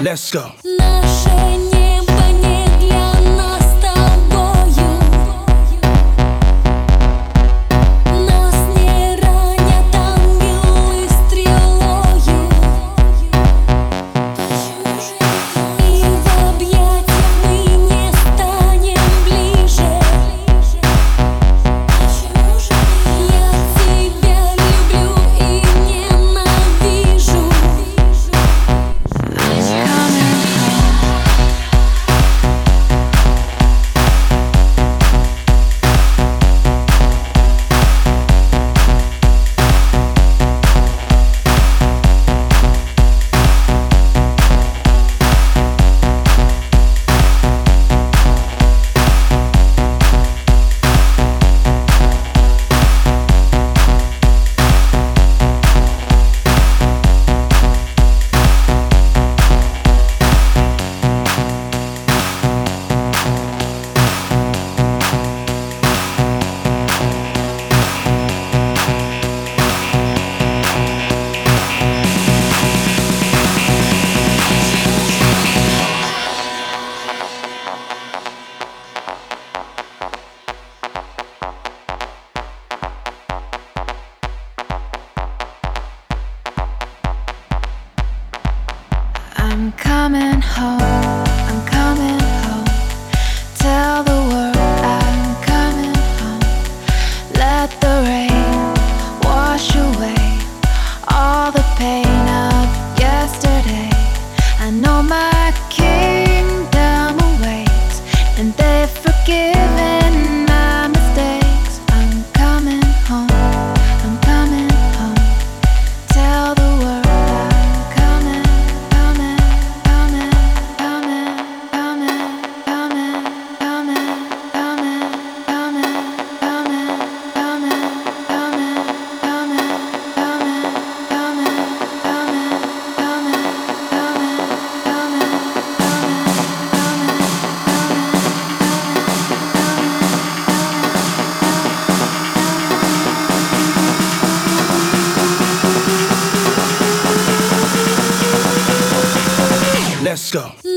Let's go. Coming home. I'm coming Let's go.